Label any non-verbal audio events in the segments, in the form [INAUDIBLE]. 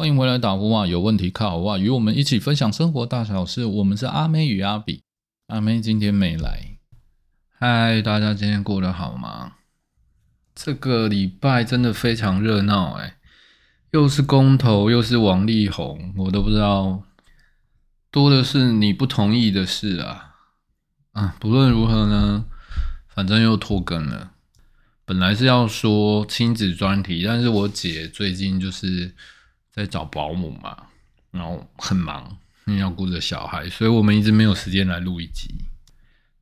欢迎回来打呼啊！有问题靠我啊！与我们一起分享生活大小事。我们是阿妹与阿比，阿妹今天没来。嗨，大家今天过得好吗？这个礼拜真的非常热闹哎，又是公投，又是王力宏，我都不知道多的是你不同意的事啊！啊，不论如何呢，反正又拖更了。本来是要说亲子专题，但是我姐最近就是在找保姆嘛，然后很忙，因为要顾着小孩，所以我们一直没有时间来录一集。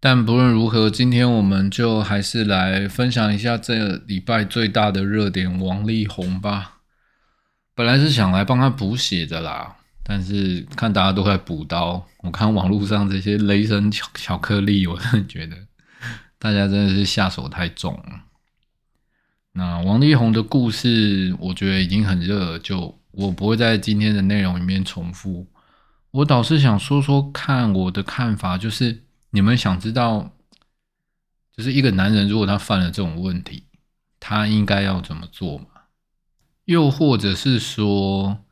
但不论如何，今天我们就还是来分享一下这礼拜最大的热点——王力宏吧。本来是想来帮他补血的啦，但是看大家都在补刀，我看网络上这些雷神巧巧克力，我真的觉得大家真的是下手太重了。那王力宏的故事，我觉得已经很热了，就我不会在今天的内容里面重复。我倒是想说说看我的看法，就是你们想知道，就是一个男人如果他犯了这种问题，他应该要怎么做嘛？又或者是说，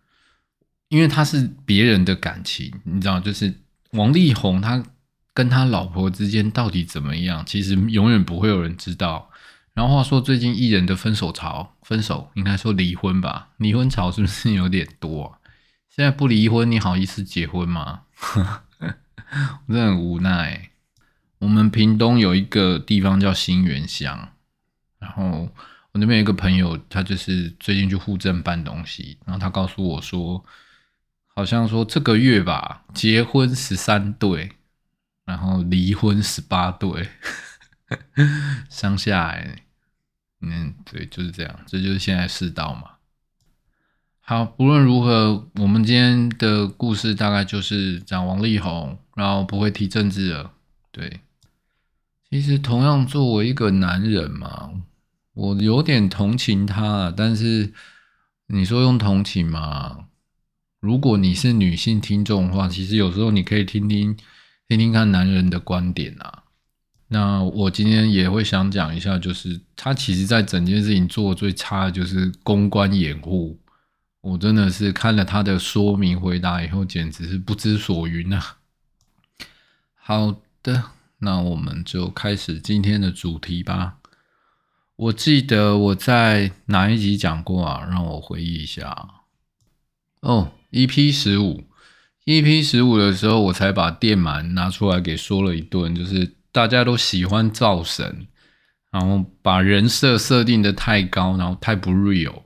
因为他是别人的感情，你知道，就是王力宏他跟他老婆之间到底怎么样，其实永远不会有人知道。然后话说，最近艺人的分手潮，分手应该说离婚吧？离婚潮是不是有点多？现在不离婚，你好意思结婚吗？[LAUGHS] 我真的很无奈。我们屏东有一个地方叫新源乡，然后我那边有一个朋友，他就是最近去户政办东西，然后他告诉我说，好像说这个月吧，结婚十三对，然后离婚十八对，[LAUGHS] 乡下。嗯，对，就是这样，这就是现在世道嘛。好，不论如何，我们今天的故事大概就是讲王力宏，然后不会提政治了。对，其实同样作为一个男人嘛，我有点同情他，但是你说用同情嘛？如果你是女性听众的话，其实有时候你可以听听听听看男人的观点啊。那我今天也会想讲一下，就是他其实在整件事情做的最差的就是公关掩护，我真的是看了他的说明回答以后，简直是不知所云啊。好的，那我们就开始今天的主题吧。我记得我在哪一集讲过啊？让我回忆一下。哦，EP 十五，EP 十五的时候，我才把电鳗拿出来给说了一顿，就是。大家都喜欢造神，然后把人设设定的太高，然后太不 real，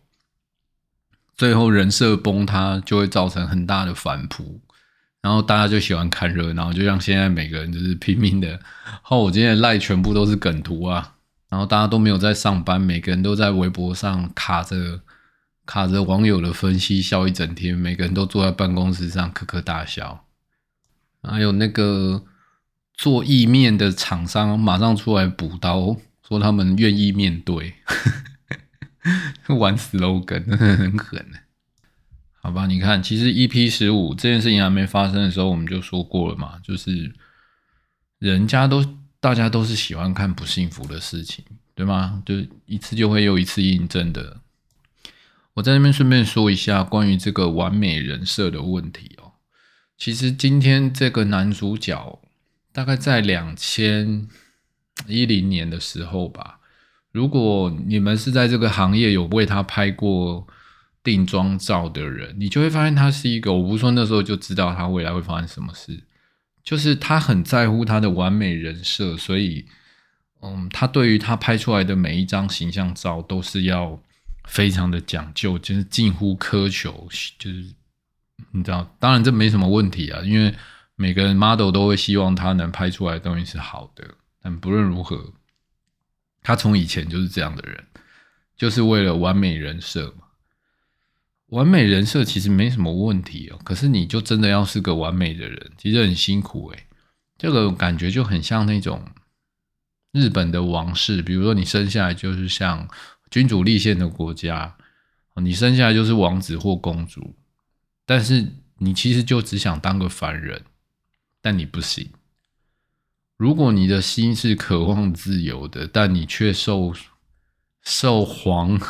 最后人设崩塌就会造成很大的反扑，然后大家就喜欢看热闹，就像现在每个人就是拼命的，后我今天赖全部都是梗图啊，然后大家都没有在上班，每个人都在微博上卡着卡着网友的分析笑一整天，每个人都坐在办公室上呵呵大笑，还有那个。做意面的厂商马上出来补刀，说他们愿意面对，[LAUGHS] 玩 slogan 很狠。好吧，你看，其实 EP 十五这件事情还没发生的时候，我们就说过了嘛，就是人家都大家都是喜欢看不幸福的事情，对吗？就一次就会又一次印证的。我在那边顺便说一下关于这个完美人设的问题哦。其实今天这个男主角。大概在两千一零年的时候吧，如果你们是在这个行业有为他拍过定妆照的人，你就会发现他是一个，我不是说那时候就知道他未来会发生什么事，就是他很在乎他的完美人设，所以，嗯，他对于他拍出来的每一张形象照都是要非常的讲究，就是近乎苛求，就是你知道，当然这没什么问题啊，因为。每个人 model 都会希望他能拍出来的东西是好的，但不论如何，他从以前就是这样的人，就是为了完美人设嘛。完美人设其实没什么问题哦，可是你就真的要是个完美的人，其实很辛苦诶。这个感觉就很像那种日本的王室，比如说你生下来就是像君主立宪的国家，你生下来就是王子或公主，但是你其实就只想当个凡人。但你不行。如果你的心是渴望自由的，但你却受受皇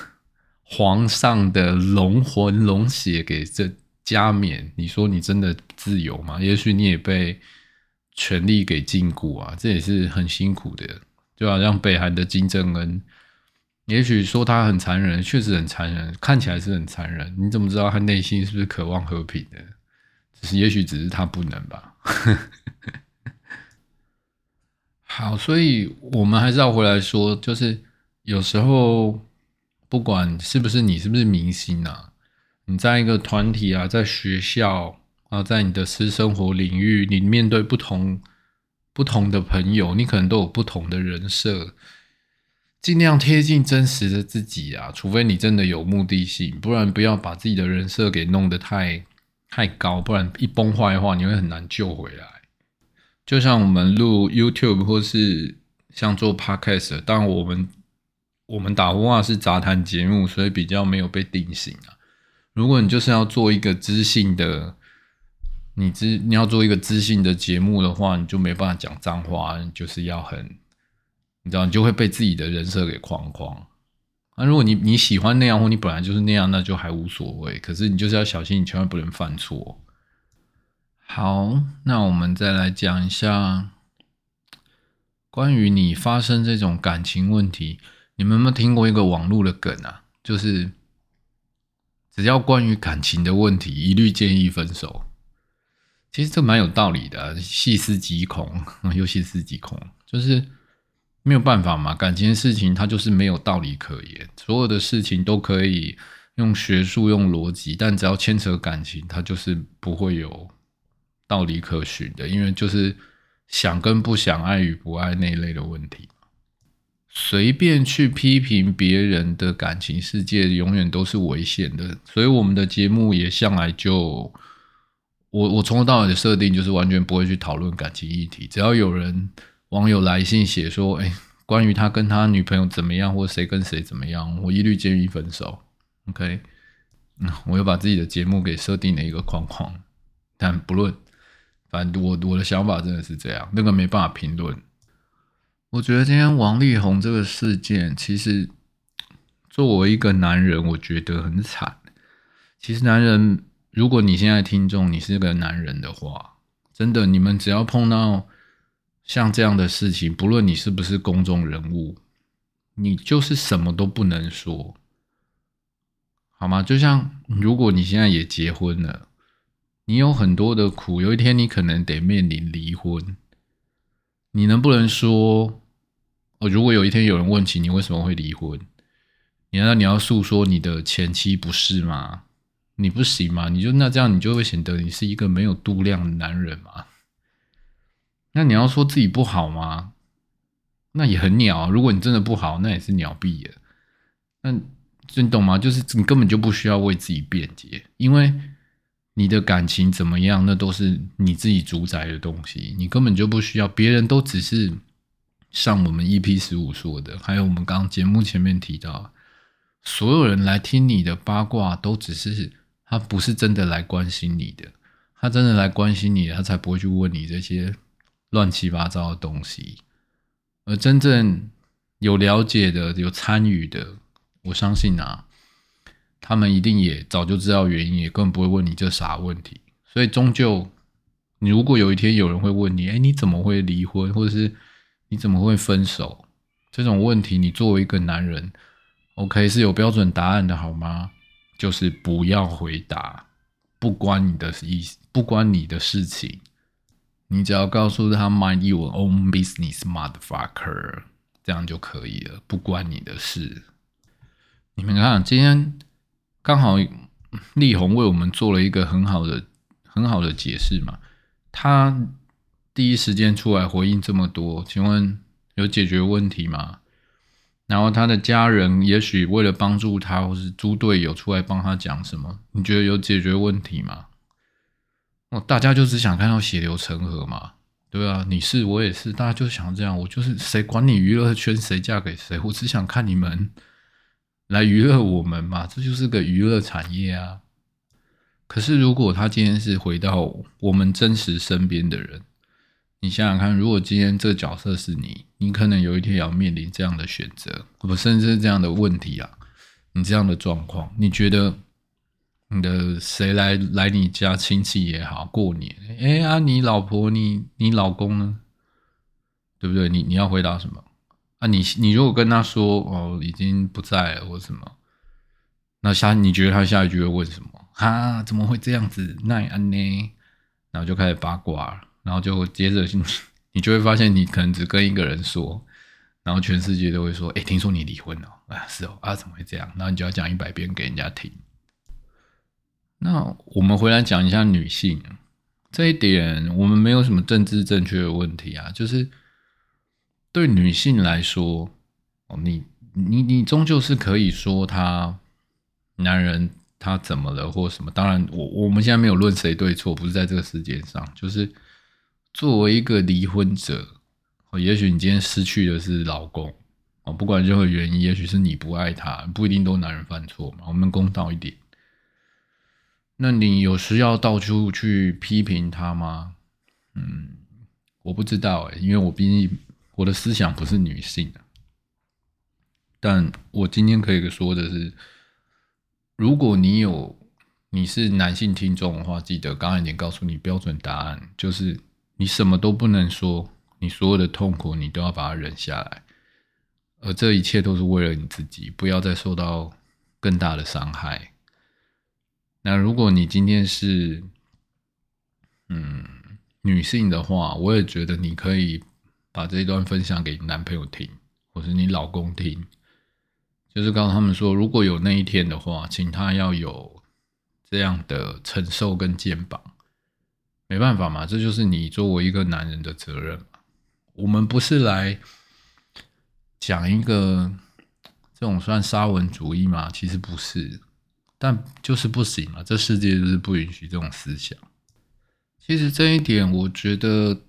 皇上的龙魂龙血给这加冕，你说你真的自由吗？也许你也被权力给禁锢啊，这也是很辛苦的。就好像北韩的金正恩，也许说他很残忍，确实很残忍，看起来是很残忍。你怎么知道他内心是不是渴望和平的？只是也许只是他不能吧。好，所以我们还是要回来说，就是有时候不管是不是你是不是明星啊，你在一个团体啊，在学校啊，在你的私生活领域，你面对不同。不同的朋友，你可能都有不同的人设，尽量贴近真实的自己啊！除非你真的有目的性，不然不要把自己的人设给弄得太太高，不然一崩坏的话，你会很难救回来。就像我们录 YouTube 或是像做 Podcast，当然我们我们打呼话是杂谈节目，所以比较没有被定型啊。如果你就是要做一个知性的。你知你要做一个知性的节目的话，你就没办法讲脏话，就是要很，你知道，你就会被自己的人设给框框。那如果你你喜欢那样，或你本来就是那样，那就还无所谓。可是你就是要小心，你千万不能犯错。好，那我们再来讲一下关于你发生这种感情问题，你们有没有听过一个网络的梗啊？就是只要关于感情的问题，一律建议分手。其实这蛮有道理的，细思极恐，[LAUGHS] 又细思极恐，就是没有办法嘛。感情的事情它就是没有道理可言，所有的事情都可以用学术、用逻辑，但只要牵扯感情，它就是不会有道理可循的，因为就是想跟不想、爱与不爱那一类的问题。随便去批评别人的感情世界，永远都是危险的。所以我们的节目也向来就。我我从头到尾的设定就是完全不会去讨论感情议题，只要有人网友来信写说，哎，关于他跟他女朋友怎么样，或谁跟谁怎么样，我一律建议分手。OK，嗯，我又把自己的节目给设定了一个框框，但不论，反正我我的想法真的是这样，那个没办法评论。我觉得今天王力宏这个事件，其实作为一个男人，我觉得很惨。其实男人。如果你现在听众你是个男人的话，真的，你们只要碰到像这样的事情，不论你是不是公众人物，你就是什么都不能说，好吗？就像如果你现在也结婚了，你有很多的苦，有一天你可能得面临离婚，你能不能说？哦，如果有一天有人问起你为什么会离婚，你难道你要诉说你的前妻不是吗？你不行吗？你就那这样，你就会显得你是一个没有度量的男人嘛？那你要说自己不好吗？那也很鸟。如果你真的不好，那也是鸟毙了。那你懂吗？就是你根本就不需要为自己辩解，因为你的感情怎么样，那都是你自己主宰的东西，你根本就不需要。别人都只是像我们 EP 十五说的，还有我们刚节目前面提到，所有人来听你的八卦，都只是。他不是真的来关心你的，他真的来关心你，他才不会去问你这些乱七八糟的东西。而真正有了解的、有参与的，我相信啊，他们一定也早就知道原因，也根本不会问你这啥问题。所以，终究你如果有一天有人会问你，哎，你怎么会离婚，或者是你怎么会分手？这种问题，你作为一个男人，OK 是有标准答案的，好吗？就是不要回答，不关你的意，不关你的事情。你只要告诉他 “mind your own business, motherfucker”，这样就可以了，不关你的事。你们看，今天刚好力宏为我们做了一个很好的、很好的解释嘛。他第一时间出来回应这么多，请问有解决问题吗？然后他的家人也许为了帮助他，或是猪队友出来帮他讲什么？你觉得有解决问题吗？哦，大家就只想看到血流成河嘛，对啊，你是我也是，大家就想这样。我就是谁管你娱乐圈谁嫁给谁，我只想看你们来娱乐我们嘛，这就是个娱乐产业啊。可是如果他今天是回到我们真实身边的人。你想想看，如果今天这个角色是你，你可能有一天要面临这样的选择，不，甚至是这样的问题啊。你这样的状况，你觉得你的谁来来你家亲戚也好，过年，哎啊，你老婆你你老公呢？对不对？你你要回答什么？啊，你你如果跟他说哦已经不在了或什么，那下你觉得他下一句会问什么？哈，怎么会这样子？那安呢？然后就开始八卦，然后就接着你 [LAUGHS] 你就会发现，你可能只跟一个人说，然后全世界都会说，哎，听说你离婚了？啊，是哦，啊，怎么会这样？然后你就要讲一百遍给人家听。那我们回来讲一下女性这一点，我们没有什么政治正确的问题啊，就是。对女性来说，哦，你你你终究是可以说他男人他怎么了或什么。当然，我我们现在没有论谁对错，不是在这个世界上。就是作为一个离婚者，哦，也许你今天失去的是老公，哦，不管任何原因，也许是你不爱他，不一定都男人犯错嘛。我们公道一点，那你有时要到处去批评他吗？嗯，我不知道哎，因为我毕竟。我的思想不是女性的，但我今天可以说的是，如果你有你是男性听众的话，记得刚刚已经告诉你标准答案，就是你什么都不能说，你所有的痛苦你都要把它忍下来，而这一切都是为了你自己，不要再受到更大的伤害。那如果你今天是嗯女性的话，我也觉得你可以。把这一段分享给男朋友听，或是你老公听，就是告诉他们说，如果有那一天的话，请他要有这样的承受跟肩膀。没办法嘛，这就是你作为一个男人的责任嘛。我们不是来讲一个这种算沙文主义嘛？其实不是，但就是不行嘛。这世界就是不允许这种思想。其实这一点，我觉得。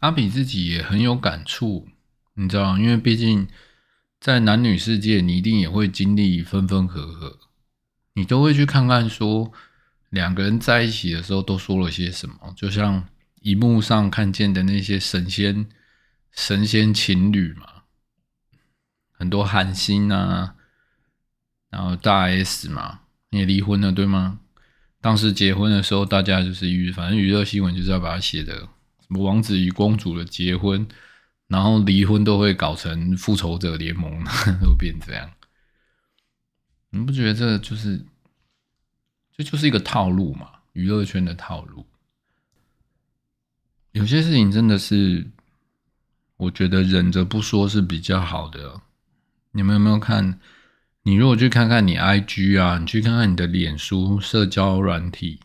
阿比自己也很有感触，你知道因为毕竟在男女世界，你一定也会经历分分合合，你都会去看看说两个人在一起的时候都说了些什么。就像荧幕上看见的那些神仙神仙情侣嘛，很多寒心啊，然后大 S 嘛也离婚了，对吗？当时结婚的时候，大家就是娱，反正娱乐新闻就是要把它写的。什么王子与公主的结婚，然后离婚都会搞成复仇者联盟，[LAUGHS] 都变这样。你不觉得这就是，这就是一个套路嘛？娱乐圈的套路。有些事情真的是，我觉得忍着不说是比较好的。你们有没有看？你如果去看看你 IG 啊，你去看看你的脸书社交软体。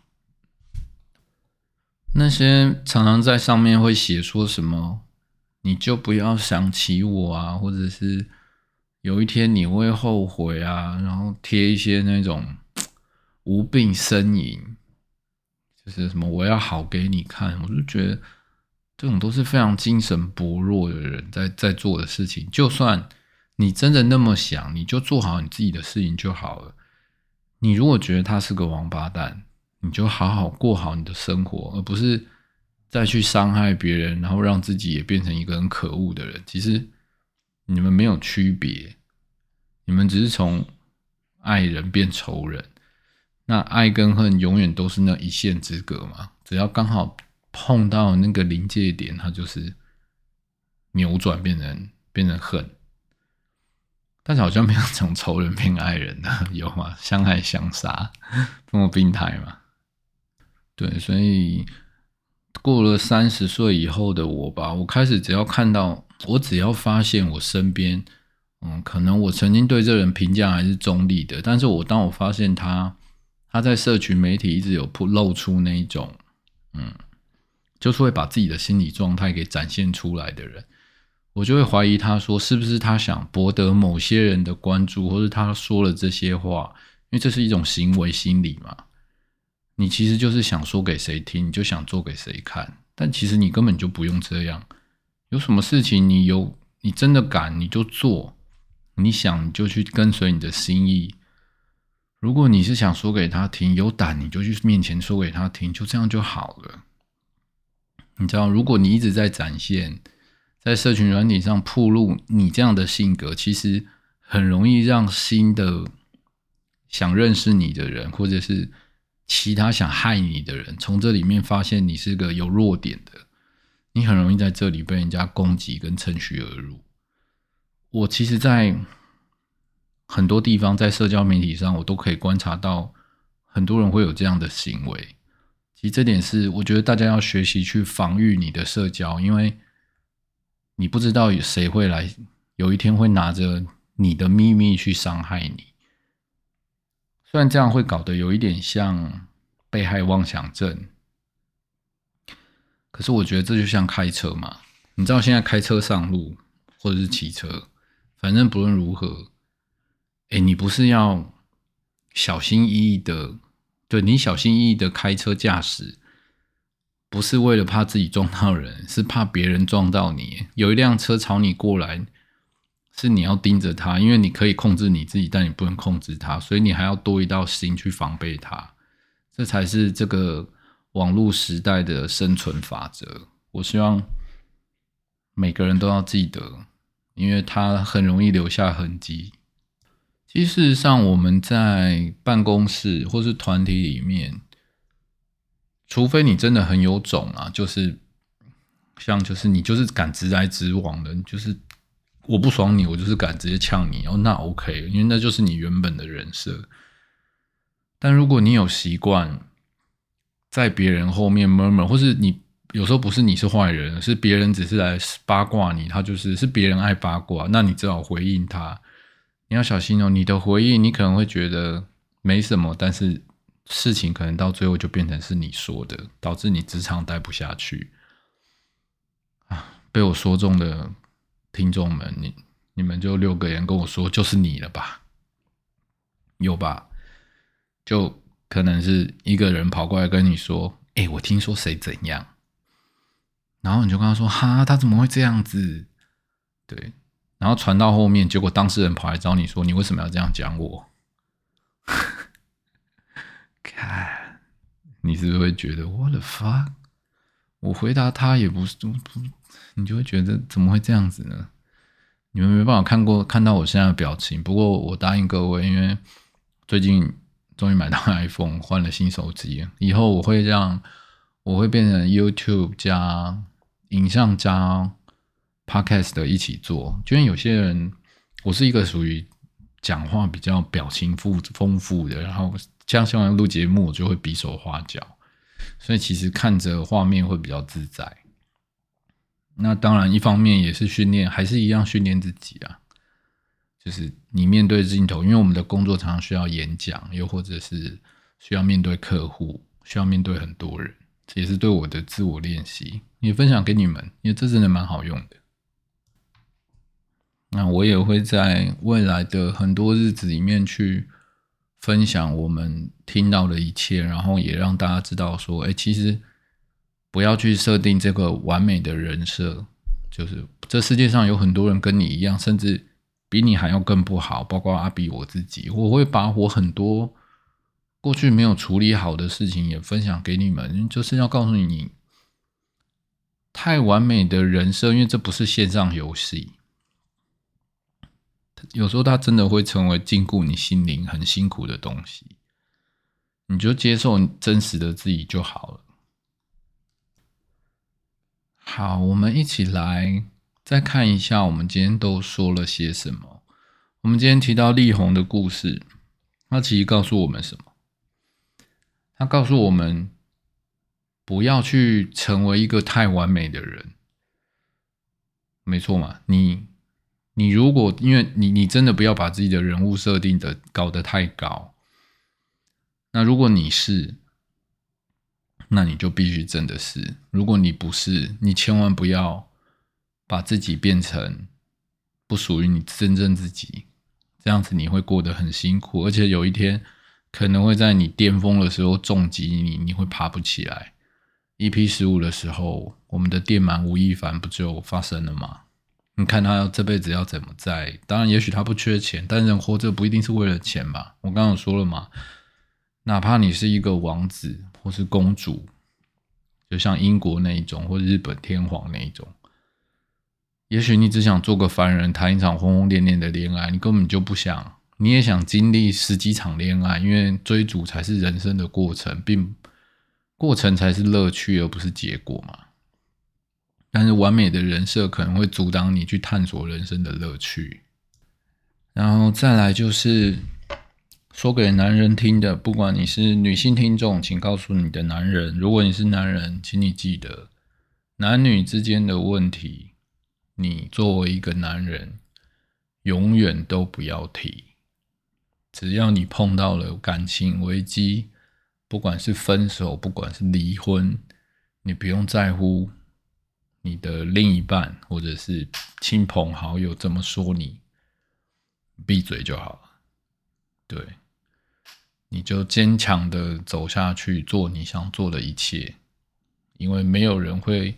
那些常常在上面会写说什么，你就不要想起我啊，或者是有一天你会后悔啊，然后贴一些那种无病呻吟，就是什么我要好给你看，我就觉得这种都是非常精神薄弱的人在在做的事情。就算你真的那么想，你就做好你自己的事情就好了。你如果觉得他是个王八蛋。你就好好过好你的生活，而不是再去伤害别人，然后让自己也变成一个很可恶的人。其实你们没有区别，你们只是从爱人变仇人。那爱跟恨永远都是那一线之隔嘛？只要刚好碰到那个临界点，它就是扭转，变成变成恨。但是好像没有从仇人变爱人的，[LAUGHS] 有吗？相爱相杀，[LAUGHS] 这么病态吗？对，所以过了三十岁以后的我吧，我开始只要看到我，只要发现我身边，嗯，可能我曾经对这人评价还是中立的，但是我当我发现他他在社群媒体一直有露露出那一种，嗯，就是会把自己的心理状态给展现出来的人，我就会怀疑他说是不是他想博得某些人的关注，或者他说了这些话，因为这是一种行为心理嘛。你其实就是想说给谁听，你就想做给谁看，但其实你根本就不用这样。有什么事情你有，你真的敢你就做，你想你就去跟随你的心意。如果你是想说给他听，有胆你就去面前说给他听，就这样就好了。你知道，如果你一直在展现，在社群软体上铺露你这样的性格，其实很容易让新的想认识你的人，或者是其他想害你的人，从这里面发现你是个有弱点的，你很容易在这里被人家攻击跟趁虚而入。我其实，在很多地方，在社交媒体上，我都可以观察到很多人会有这样的行为。其实这点是我觉得大家要学习去防御你的社交，因为你不知道有谁会来，有一天会拿着你的秘密去伤害你。虽然这样会搞得有一点像被害妄想症，可是我觉得这就像开车嘛，你知道现在开车上路或者是骑车，反正不论如何，哎，你不是要小心翼翼的。对你小心翼翼的开车驾驶，不是为了怕自己撞到人，[LAUGHS] 是怕别人撞到你。有一辆车朝你过来，是你要盯着它，因为你可以控制你自己，但你不能控制它，所以你还要多一道心去防备它。这才是这个网络时代的生存法则。我希望每个人都要记得，因为它很容易留下痕迹。其实，事实上，我们在办公室或是团体里面，除非你真的很有种啊，就是像就是你就是敢直来直往的，就是我不爽你，我就是敢直接呛你，哦，那 OK，因为那就是你原本的人设。但如果你有习惯在别人后面 murmur，或是你有时候不是你是坏人，是别人只是来八卦你，他就是是别人爱八卦，那你只好回应他。你要小心哦！你的回应，你可能会觉得没什么，但是事情可能到最后就变成是你说的，导致你职场待不下去啊！被我说中的听众们，你你们就六个人跟我说，就是你了吧？有吧？就可能是一个人跑过来跟你说：“哎，我听说谁怎样。”然后你就跟他说：“哈，他怎么会这样子？”对。然后传到后面，结果当事人跑来找你说：“你为什么要这样讲我？”看，你是不是会觉得 “What the fuck？” 我回答他也不是不，你就会觉得怎么会这样子呢？你们没办法看过看到我现在的表情。不过我答应各位，因为最近终于买到 [LAUGHS] iPhone，换了新手机，以后我会让我会变成 YouTube 加影像加。Podcast 的一起做，就因为有些人，我是一个属于讲话比较表情富丰富的，然后像像录节目，我就会比手画脚，所以其实看着画面会比较自在。那当然，一方面也是训练，还是一样训练自己啊。就是你面对镜头，因为我们的工作常常需要演讲，又或者是需要面对客户，需要面对很多人，这也是对我的自我练习，也分享给你们，因为这真的蛮好用的。那我也会在未来的很多日子里面去分享我们听到的一切，然后也让大家知道说，哎，其实不要去设定这个完美的人设，就是这世界上有很多人跟你一样，甚至比你还要更不好，包括阿比我自己，我会把我很多过去没有处理好的事情也分享给你们，就是要告诉你，太完美的人设，因为这不是线上游戏。有时候它真的会成为禁锢你心灵很辛苦的东西，你就接受真实的自己就好了。好，我们一起来再看一下，我们今天都说了些什么。我们今天提到力宏的故事，那其实告诉我们什么？他告诉我们不要去成为一个太完美的人，没错嘛？你。你如果因为你你真的不要把自己的人物设定的搞得太高，那如果你是，那你就必须真的是；如果你不是，你千万不要把自己变成不属于你真正自己，这样子你会过得很辛苦，而且有一天可能会在你巅峰的时候重击你，你会爬不起来。EP 十五的时候，我们的电满吴亦凡不就发生了吗？你看他要这辈子要怎么在？当然，也许他不缺钱，但人活着不一定是为了钱吧？我刚刚说了嘛，哪怕你是一个王子或是公主，就像英国那一种，或日本天皇那一种，也许你只想做个凡人，谈一场轰轰烈烈的恋爱，你根本就不想你也想经历十几场恋爱，因为追逐才是人生的过程，并过程才是乐趣，而不是结果嘛。但是完美的人设可能会阻挡你去探索人生的乐趣。然后再来就是说给男人听的，不管你是女性听众，请告诉你的男人；如果你是男人，请你记得，男女之间的问题，你作为一个男人，永远都不要提。只要你碰到了感情危机，不管是分手，不管是离婚，你不用在乎。你的另一半或者是亲朋好友怎么说你，闭嘴就好了。对，你就坚强的走下去，做你想做的一切，因为没有人会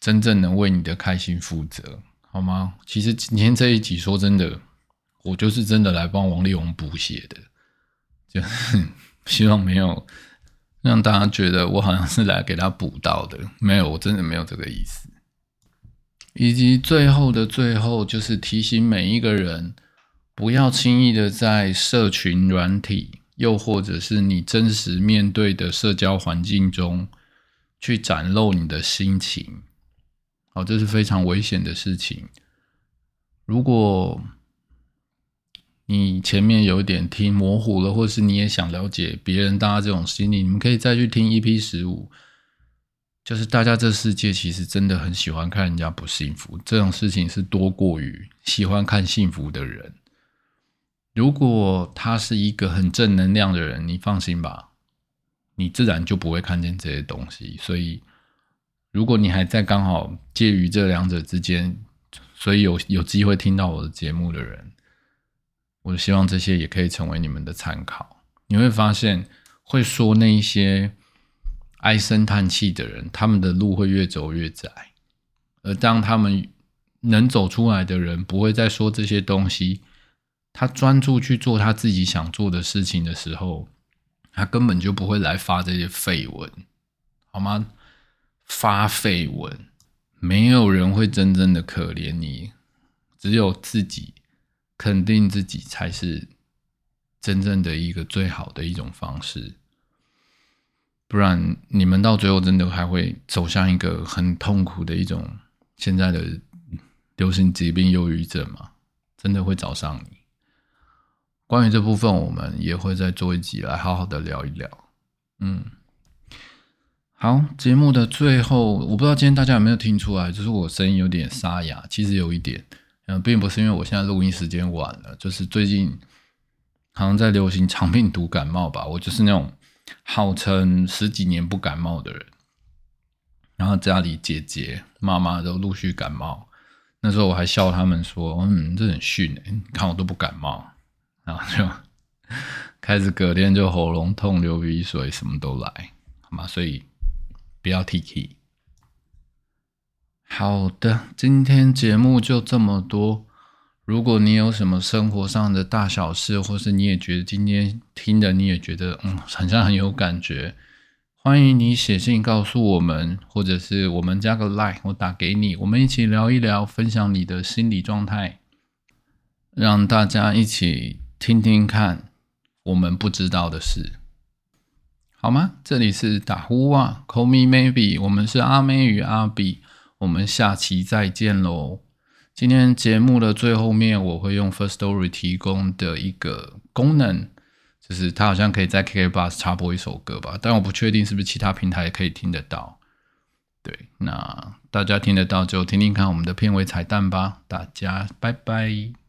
真正能为你的开心负责，好吗？其实今天这一集说真的，我就是真的来帮王力宏补血的，就 [LAUGHS] 希望没有。让大家觉得我好像是来给他补刀的，没有，我真的没有这个意思。以及最后的最后，就是提醒每一个人，不要轻易的在社群软体，又或者是你真实面对的社交环境中，去展露你的心情。好，这是非常危险的事情。如果你前面有点听模糊了，或是你也想了解别人大家这种心理，你们可以再去听 EP 十五。就是大家这世界其实真的很喜欢看人家不幸福，这种事情是多过于喜欢看幸福的人。如果他是一个很正能量的人，你放心吧，你自然就不会看见这些东西。所以，如果你还在刚好介于这两者之间，所以有有机会听到我的节目的人。我希望这些也可以成为你们的参考。你会发现，会说那些唉声叹气的人，他们的路会越走越窄；而当他们能走出来的人，不会再说这些东西。他专注去做他自己想做的事情的时候，他根本就不会来发这些绯闻，好吗？发绯闻，没有人会真正的可怜你，只有自己。肯定自己才是真正的一个最好的一种方式，不然你们到最后真的还会走向一个很痛苦的一种现在的流行疾病——忧郁症嘛？真的会找上你。关于这部分，我们也会再做一集来好好的聊一聊。嗯，好，节目的最后，我不知道今天大家有没有听出来，就是我声音有点沙哑，其实有一点。嗯，并不是因为我现在录音时间晚了，就是最近好像在流行长病毒感冒吧。我就是那种号称十几年不感冒的人，然后家里姐姐、妈妈都陆续感冒，那时候我还笑他们说：“嗯，这很逊哎，你看我都不感冒。”然后就 [LAUGHS] 开始隔天就喉咙痛、流鼻水，什么都来，好吗？所以不要 T K。好的，今天节目就这么多。如果你有什么生活上的大小事，或是你也觉得今天听的你也觉得嗯，好像很有感觉，欢迎你写信告诉我们，或者是我们加个 line，我打给你，我们一起聊一聊，分享你的心理状态，让大家一起听听看我们不知道的事，好吗？这里是打呼啊，Call me maybe，我们是阿妹与阿比。我们下期再见喽！今天节目的最后面，我会用 First Story 提供的一个功能，就是它好像可以在 KK Bus 插播一首歌吧，但我不确定是不是其他平台也可以听得到。对，那大家听得到就听听看我们的片尾彩蛋吧！大家拜拜。